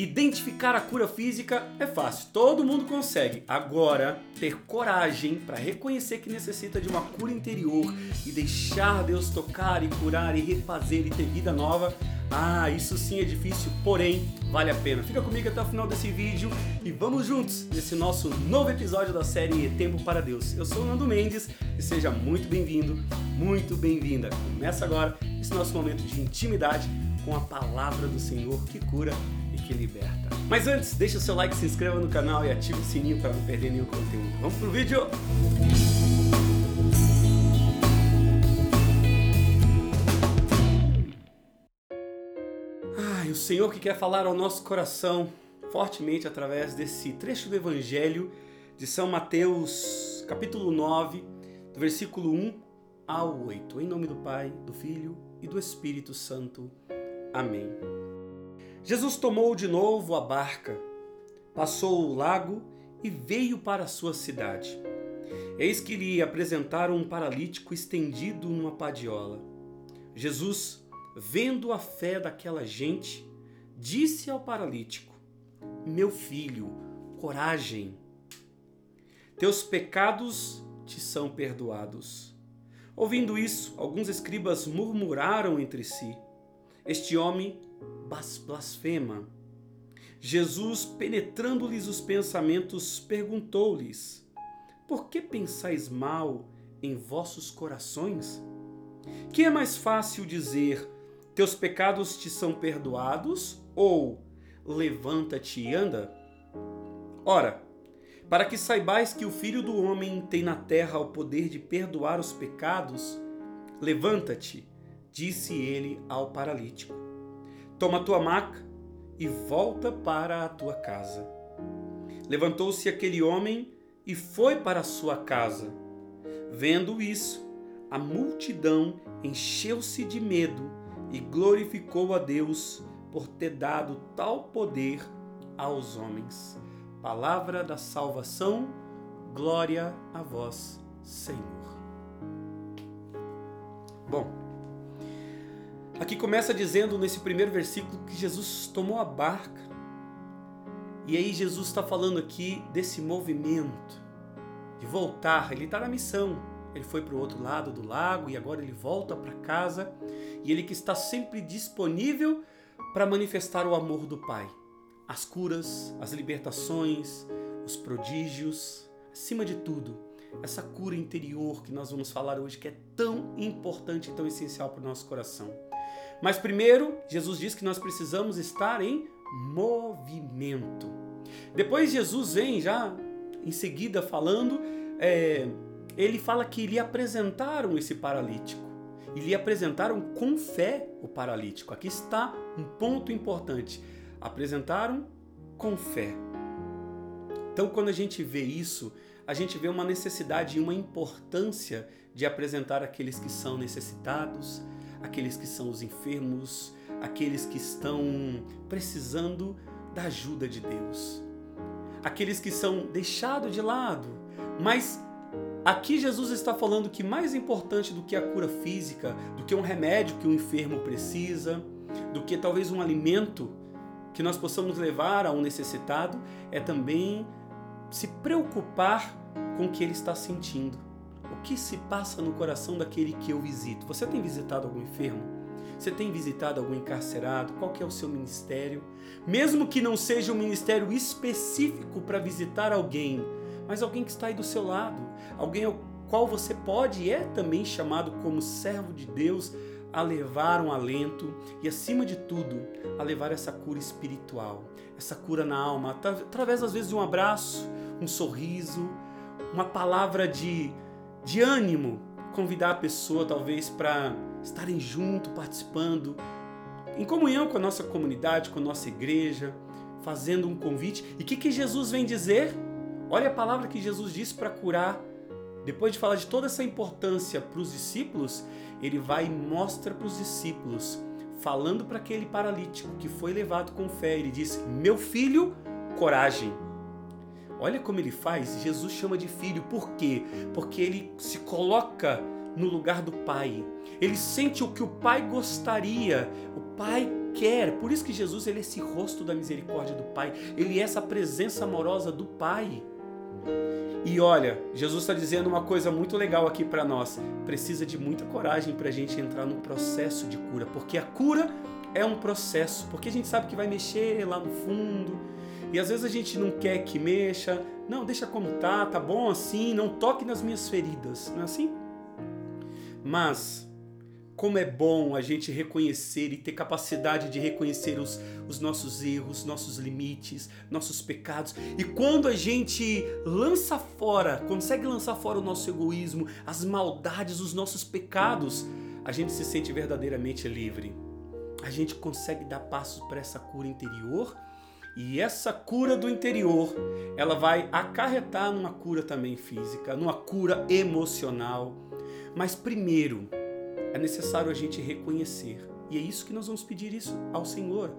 Identificar a cura física é fácil, todo mundo consegue. Agora, ter coragem para reconhecer que necessita de uma cura interior e deixar Deus tocar e curar e refazer e ter vida nova, ah, isso sim é difícil, porém vale a pena. Fica comigo até o final desse vídeo e vamos juntos nesse nosso novo episódio da série Tempo para Deus. Eu sou o Nando Mendes e seja muito bem-vindo, muito bem-vinda. Começa agora esse nosso momento de intimidade com a palavra do Senhor que cura que liberta. Mas antes, deixa o seu like, se inscreva no canal e ative o sininho para não perder nenhum conteúdo. Vamos pro vídeo? Ai, o Senhor que quer falar ao nosso coração fortemente através desse trecho do Evangelho de São Mateus, capítulo 9, do versículo 1 ao 8. Em nome do Pai, do Filho e do Espírito Santo. Amém. Jesus tomou de novo a barca, passou o lago e veio para a sua cidade. Eis que lhe apresentaram um paralítico estendido numa padiola. Jesus, vendo a fé daquela gente, disse ao paralítico: Meu filho, coragem. Teus pecados te são perdoados. Ouvindo isso, alguns escribas murmuraram entre si: Este homem blasfema. Jesus, penetrando-lhes os pensamentos, perguntou-lhes: Por que pensais mal em vossos corações? Que é mais fácil dizer: Teus pecados te são perdoados? Ou levanta-te e anda? Ora, para que saibais que o Filho do Homem tem na terra o poder de perdoar os pecados, levanta-te, disse ele ao paralítico Toma tua maca e volta para a tua casa. Levantou-se aquele homem e foi para a sua casa. Vendo isso, a multidão encheu-se de medo e glorificou a Deus por ter dado tal poder aos homens. Palavra da salvação, glória a vós, Senhor. Bom, Aqui começa dizendo nesse primeiro versículo que Jesus tomou a barca. E aí Jesus está falando aqui desse movimento de voltar. Ele está na missão. Ele foi para o outro lado do lago e agora ele volta para casa. E ele que está sempre disponível para manifestar o amor do Pai. As curas, as libertações, os prodígios, acima de tudo, essa cura interior que nós vamos falar hoje, que é tão importante e tão essencial para o nosso coração. Mas primeiro, Jesus diz que nós precisamos estar em movimento. Depois Jesus vem já em seguida falando, é, ele fala que lhe apresentaram esse paralítico. E lhe apresentaram com fé o paralítico. Aqui está um ponto importante. Apresentaram com fé. Então, quando a gente vê isso, a gente vê uma necessidade e uma importância de apresentar aqueles que são necessitados, aqueles que são os enfermos, aqueles que estão precisando da ajuda de Deus, aqueles que são deixados de lado. Mas aqui Jesus está falando que mais importante do que a cura física, do que um remédio que o enfermo precisa, do que talvez um alimento que nós possamos levar a um necessitado, é também se preocupar com o que ele está sentindo que se passa no coração daquele que eu visito? Você tem visitado algum enfermo? Você tem visitado algum encarcerado? Qual que é o seu ministério? Mesmo que não seja um ministério específico para visitar alguém, mas alguém que está aí do seu lado, alguém ao qual você pode e é também chamado como servo de Deus a levar um alento e, acima de tudo, a levar essa cura espiritual, essa cura na alma, através às vezes de um abraço, um sorriso, uma palavra de de ânimo, convidar a pessoa talvez para estarem junto, participando, em comunhão com a nossa comunidade, com a nossa igreja, fazendo um convite. E o que, que Jesus vem dizer? Olha a palavra que Jesus disse para curar. Depois de falar de toda essa importância para os discípulos, ele vai e mostra para os discípulos, falando para aquele paralítico que foi levado com fé. Ele diz: Meu filho, coragem Olha como ele faz. Jesus chama de filho. Por quê? Porque ele se coloca no lugar do pai. Ele sente o que o pai gostaria. O pai quer. Por isso que Jesus ele é esse rosto da misericórdia do Pai. Ele é essa presença amorosa do Pai. E olha, Jesus está dizendo uma coisa muito legal aqui para nós. Precisa de muita coragem para a gente entrar no processo de cura, porque a cura é um processo, porque a gente sabe que vai mexer lá no fundo. E às vezes a gente não quer que mexa. Não, deixa como tá, tá bom assim, não toque nas minhas feridas. Não é assim? Mas como é bom a gente reconhecer e ter capacidade de reconhecer os, os nossos erros, nossos limites, nossos pecados. E quando a gente lança fora, consegue lançar fora o nosso egoísmo, as maldades, os nossos pecados, a gente se sente verdadeiramente livre. A gente consegue dar passos para essa cura interior. E essa cura do interior, ela vai acarretar numa cura também física, numa cura emocional. Mas primeiro, é necessário a gente reconhecer. E é isso que nós vamos pedir isso ao Senhor.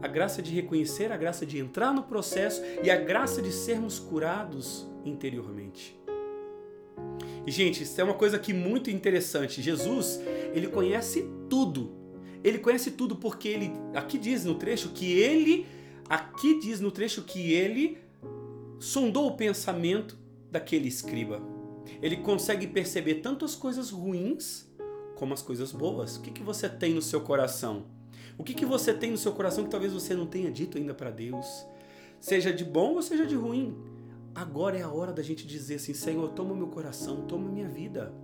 A graça de reconhecer, a graça de entrar no processo e a graça de sermos curados interiormente. E gente, isso é uma coisa aqui muito interessante. Jesus, ele conhece tudo. Ele conhece tudo porque ele aqui diz no trecho que ele aqui diz no trecho que ele sondou o pensamento daquele escriba. Ele consegue perceber tanto as coisas ruins como as coisas boas. O que, que você tem no seu coração? O que, que você tem no seu coração que talvez você não tenha dito ainda para Deus? Seja de bom ou seja de ruim. Agora é a hora da gente dizer assim: Senhor, toma meu coração, toma minha vida.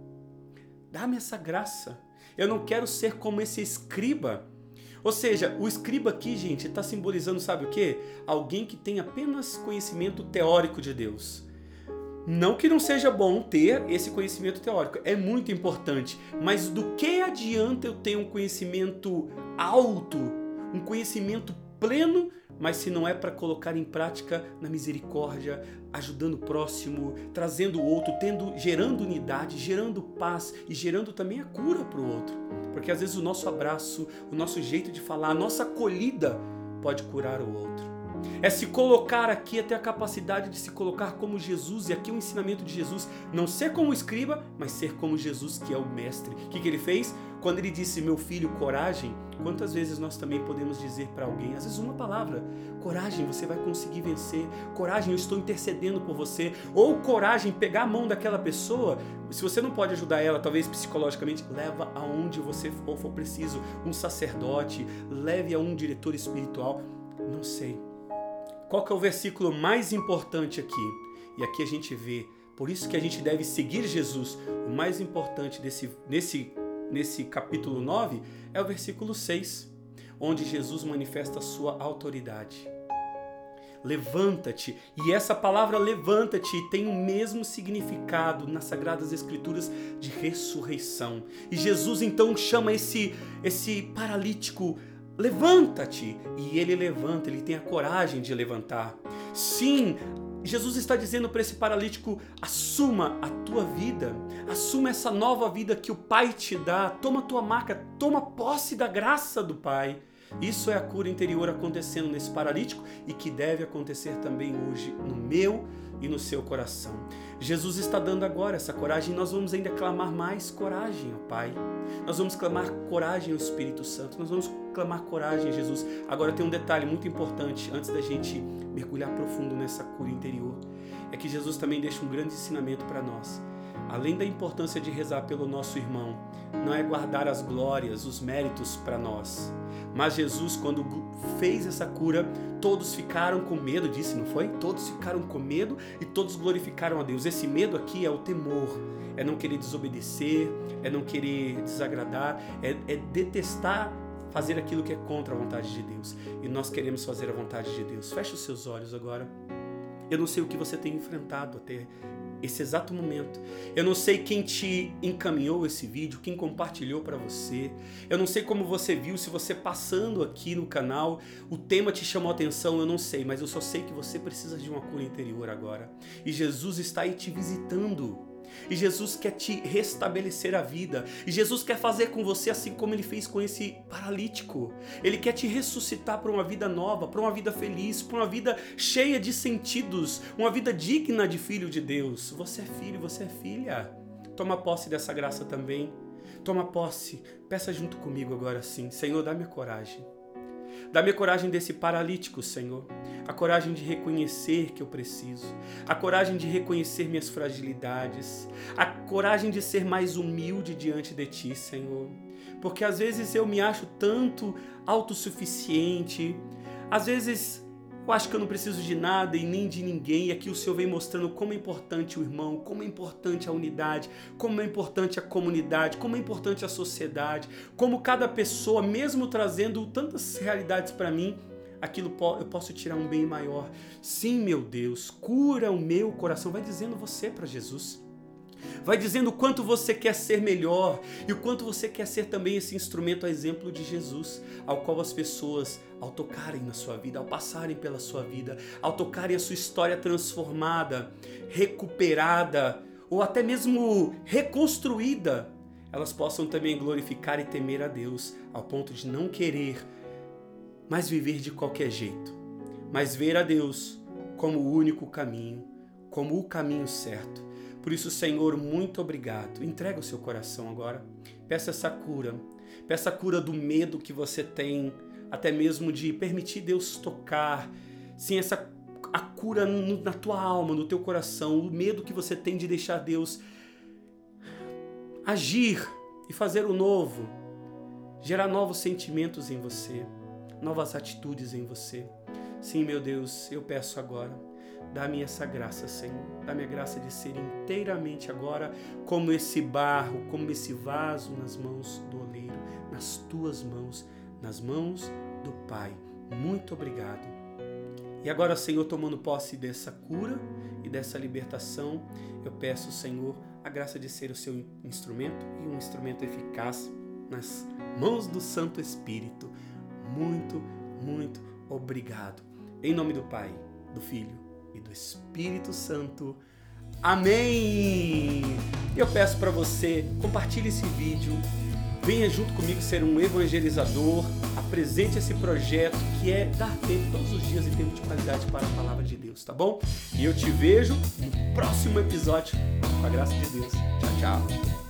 Dá-me essa graça. Eu não quero ser como esse escriba. Ou seja, o escriba aqui, gente, está simbolizando, sabe o que? Alguém que tem apenas conhecimento teórico de Deus. Não que não seja bom ter esse conhecimento teórico, é muito importante, mas do que adianta eu ter um conhecimento alto, um conhecimento pleno, mas se não é para colocar em prática na misericórdia, ajudando o próximo, trazendo o outro, tendo, gerando unidade, gerando paz e gerando também a cura para o outro. Porque às vezes o nosso abraço, o nosso jeito de falar, a nossa acolhida pode curar o outro. É se colocar aqui, é ter a capacidade de se colocar como Jesus, e aqui o ensinamento de Jesus, não ser como escriba, mas ser como Jesus, que é o mestre. O que, que ele fez? Quando ele disse, meu filho, coragem, quantas vezes nós também podemos dizer para alguém, às vezes uma palavra, coragem, você vai conseguir vencer, coragem, eu estou intercedendo por você, ou coragem, pegar a mão daquela pessoa, se você não pode ajudar ela, talvez psicologicamente, leva aonde você for, for preciso, um sacerdote, leve a um diretor espiritual, não sei qual que é o versículo mais importante aqui? E aqui a gente vê, por isso que a gente deve seguir Jesus. O mais importante desse, nesse, nesse capítulo 9 é o versículo 6, onde Jesus manifesta a sua autoridade. Levanta-te. E essa palavra levanta-te tem o mesmo significado nas sagradas escrituras de ressurreição. E Jesus então chama esse esse paralítico Levanta-te! E ele levanta, ele tem a coragem de levantar. Sim, Jesus está dizendo para esse paralítico: assuma a tua vida, assuma essa nova vida que o Pai te dá, toma tua marca, toma posse da graça do Pai. Isso é a cura interior acontecendo nesse paralítico e que deve acontecer também hoje no meu e no seu coração. Jesus está dando agora essa coragem e nós vamos ainda clamar mais coragem ao Pai. Nós vamos clamar coragem ao Espírito Santo. Nós vamos clamar coragem a Jesus. Agora tem um detalhe muito importante antes da gente mergulhar profundo nessa cura interior. É que Jesus também deixa um grande ensinamento para nós. Além da importância de rezar pelo nosso irmão, não é guardar as glórias, os méritos para nós. Mas Jesus, quando fez essa cura, todos ficaram com medo, disse, não foi? Todos ficaram com medo e todos glorificaram a Deus. Esse medo aqui é o temor, é não querer desobedecer, é não querer desagradar, é, é detestar fazer aquilo que é contra a vontade de Deus. E nós queremos fazer a vontade de Deus. Feche os seus olhos agora. Eu não sei o que você tem enfrentado até esse exato momento. Eu não sei quem te encaminhou esse vídeo, quem compartilhou para você. Eu não sei como você viu, se você passando aqui no canal, o tema te chamou a atenção, eu não sei, mas eu só sei que você precisa de uma cura interior agora. E Jesus está aí te visitando. E Jesus quer te restabelecer a vida. E Jesus quer fazer com você assim como ele fez com esse paralítico. Ele quer te ressuscitar para uma vida nova, para uma vida feliz, para uma vida cheia de sentidos, uma vida digna de filho de Deus. Você é filho, você é filha. Toma posse dessa graça também. Toma posse. Peça junto comigo agora sim. Senhor, dá-me coragem. Dá-me a coragem desse paralítico, Senhor. A coragem de reconhecer que eu preciso. A coragem de reconhecer minhas fragilidades. A coragem de ser mais humilde diante de Ti, Senhor. Porque às vezes eu me acho tanto autossuficiente. Às vezes eu acho que eu não preciso de nada e nem de ninguém. E aqui o Senhor vem mostrando como é importante o irmão, como é importante a unidade, como é importante a comunidade, como é importante a sociedade, como cada pessoa, mesmo trazendo tantas realidades para mim, aquilo eu posso tirar um bem maior. Sim, meu Deus, cura o meu coração. Vai dizendo você para Jesus. Vai dizendo o quanto você quer ser melhor e o quanto você quer ser também esse instrumento a exemplo de Jesus, ao qual as pessoas, ao tocarem na sua vida, ao passarem pela sua vida, ao tocarem a sua história transformada, recuperada ou até mesmo reconstruída, elas possam também glorificar e temer a Deus, ao ponto de não querer mais viver de qualquer jeito, mas ver a Deus como o único caminho, como o caminho certo por isso, Senhor, muito obrigado. Entrega o seu coração agora. Peça essa cura. Peça a cura do medo que você tem, até mesmo de permitir Deus tocar. Sim, essa a cura no, na tua alma, no teu coração, o medo que você tem de deixar Deus agir e fazer o novo, gerar novos sentimentos em você, novas atitudes em você. Sim, meu Deus, eu peço agora Dá-me essa graça, Senhor. Dá-me a graça de ser inteiramente agora como esse barro, como esse vaso nas mãos do oleiro, nas tuas mãos, nas mãos do Pai. Muito obrigado. E agora, Senhor, tomando posse dessa cura e dessa libertação, eu peço, Senhor, a graça de ser o seu instrumento e um instrumento eficaz nas mãos do Santo Espírito. Muito, muito obrigado. Em nome do Pai, do Filho e do Espírito Santo. Amém! Eu peço para você, compartilhe esse vídeo, venha junto comigo ser um evangelizador, apresente esse projeto que é dar tempo todos os dias e tempo de qualidade para a palavra de Deus, tá bom? E eu te vejo no próximo episódio, com a graça de Deus. Tchau, tchau!